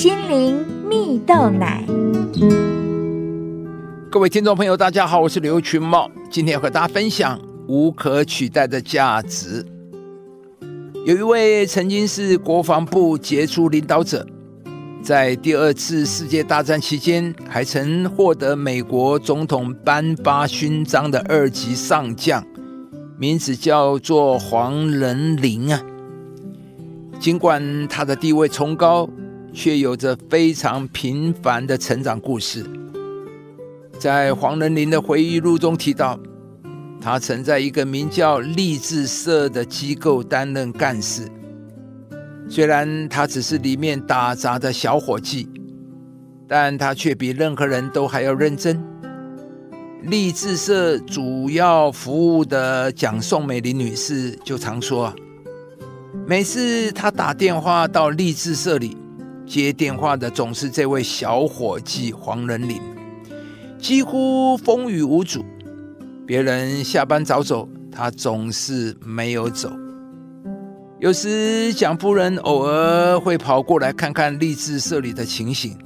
心灵蜜豆奶。各位听众朋友，大家好，我是刘群茂，今天要和大家分享无可取代的价值。有一位曾经是国防部杰出领导者，在第二次世界大战期间，还曾获得美国总统颁发勋章的二级上将，名字叫做黄仁霖啊。尽管他的地位崇高，却有着非常平凡的成长故事。在黄仁霖的回忆录中提到，他曾在一个名叫励志社的机构担任干事。虽然他只是里面打杂的小伙计，但他却比任何人都还要认真。励志社主要服务的蒋宋美龄女士就常说啊，每次他打电话到励志社里，接电话的总是这位小伙计黄仁林。几乎风雨无阻，别人下班早走，他总是没有走。有时蒋夫人偶尔会跑过来看看励志社里的情形，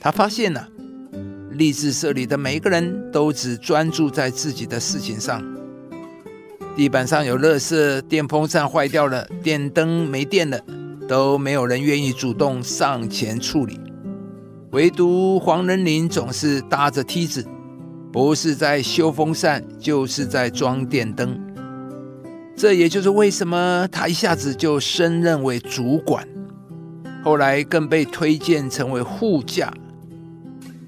他发现了励志社里的每个人都只专注在自己的事情上。地板上有垃圾，电风扇坏掉了，电灯没电了，都没有人愿意主动上前处理。唯独黄仁霖总是搭着梯子，不是在修风扇，就是在装电灯。这也就是为什么他一下子就升任为主管，后来更被推荐成为护驾。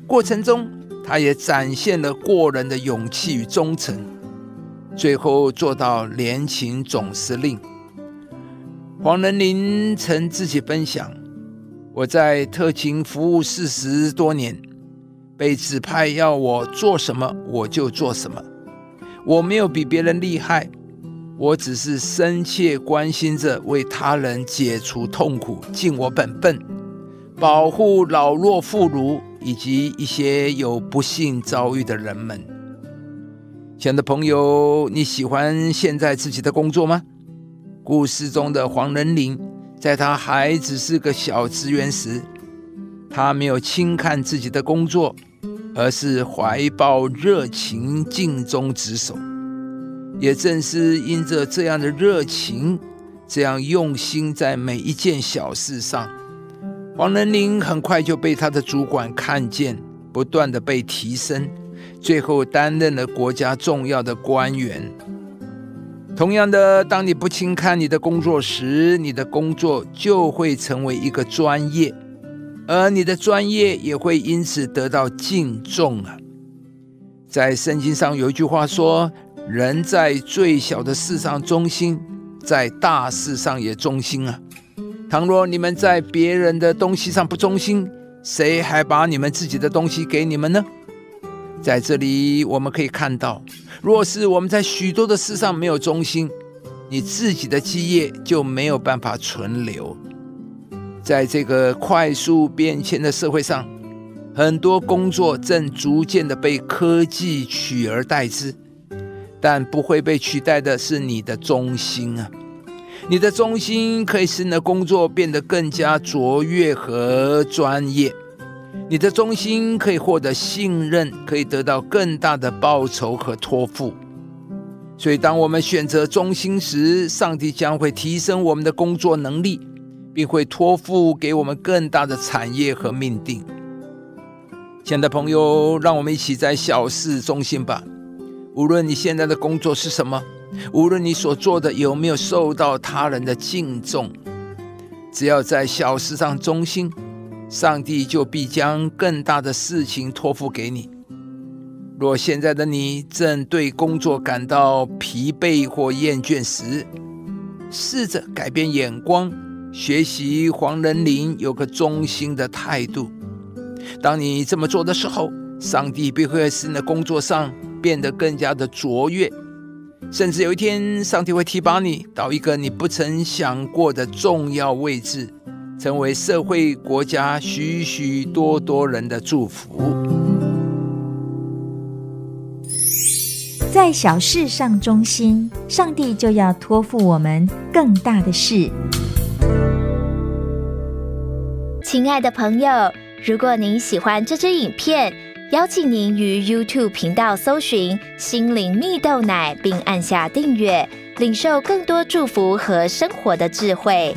过程中，他也展现了过人的勇气与忠诚，最后做到联勤总司令。黄仁林曾自己分享。我在特勤服务四十多年，被指派要我做什么我就做什么。我没有比别人厉害，我只是深切关心着为他人解除痛苦，尽我本分，保护老弱妇孺以及一些有不幸遭遇的人们。亲爱的朋友，你喜欢现在自己的工作吗？故事中的黄仁林。在他还只是个小职员时，他没有轻看自己的工作，而是怀抱热情，尽忠职守。也正是因着这样的热情，这样用心在每一件小事上，黄仁林很快就被他的主管看见，不断的被提升，最后担任了国家重要的官员。同样的，当你不轻看你的工作时，你的工作就会成为一个专业，而你的专业也会因此得到敬重啊。在圣经上有一句话说：“人在最小的事上忠心，在大事上也忠心啊。”倘若你们在别人的东西上不忠心，谁还把你们自己的东西给你们呢？在这里，我们可以看到，若是我们在许多的事上没有忠心，你自己的基业就没有办法存留。在这个快速变迁的社会上，很多工作正逐渐的被科技取而代之，但不会被取代的是你的忠心啊！你的忠心可以使你的工作变得更加卓越和专业。你的忠心可以获得信任，可以得到更大的报酬和托付。所以，当我们选择忠心时，上帝将会提升我们的工作能力，并会托付给我们更大的产业和命定。亲爱的朋友，让我们一起在小事忠心吧。无论你现在的工作是什么，无论你所做的有没有受到他人的敬重，只要在小事上忠心。上帝就必将更大的事情托付给你。若现在的你正对工作感到疲惫或厌倦时，试着改变眼光，学习黄仁霖有个忠心的态度。当你这么做的时候，上帝必会使你的工作上变得更加的卓越，甚至有一天，上帝会提拔你到一个你不曾想过的重要位置。成为社会、国家许许多多人的祝福。在小事上忠心，上帝就要托付我们更大的事。亲爱的朋友，如果您喜欢这支影片，邀请您于 YouTube 频道搜寻“心灵蜜豆奶”，并按下订阅，领受更多祝福和生活的智慧。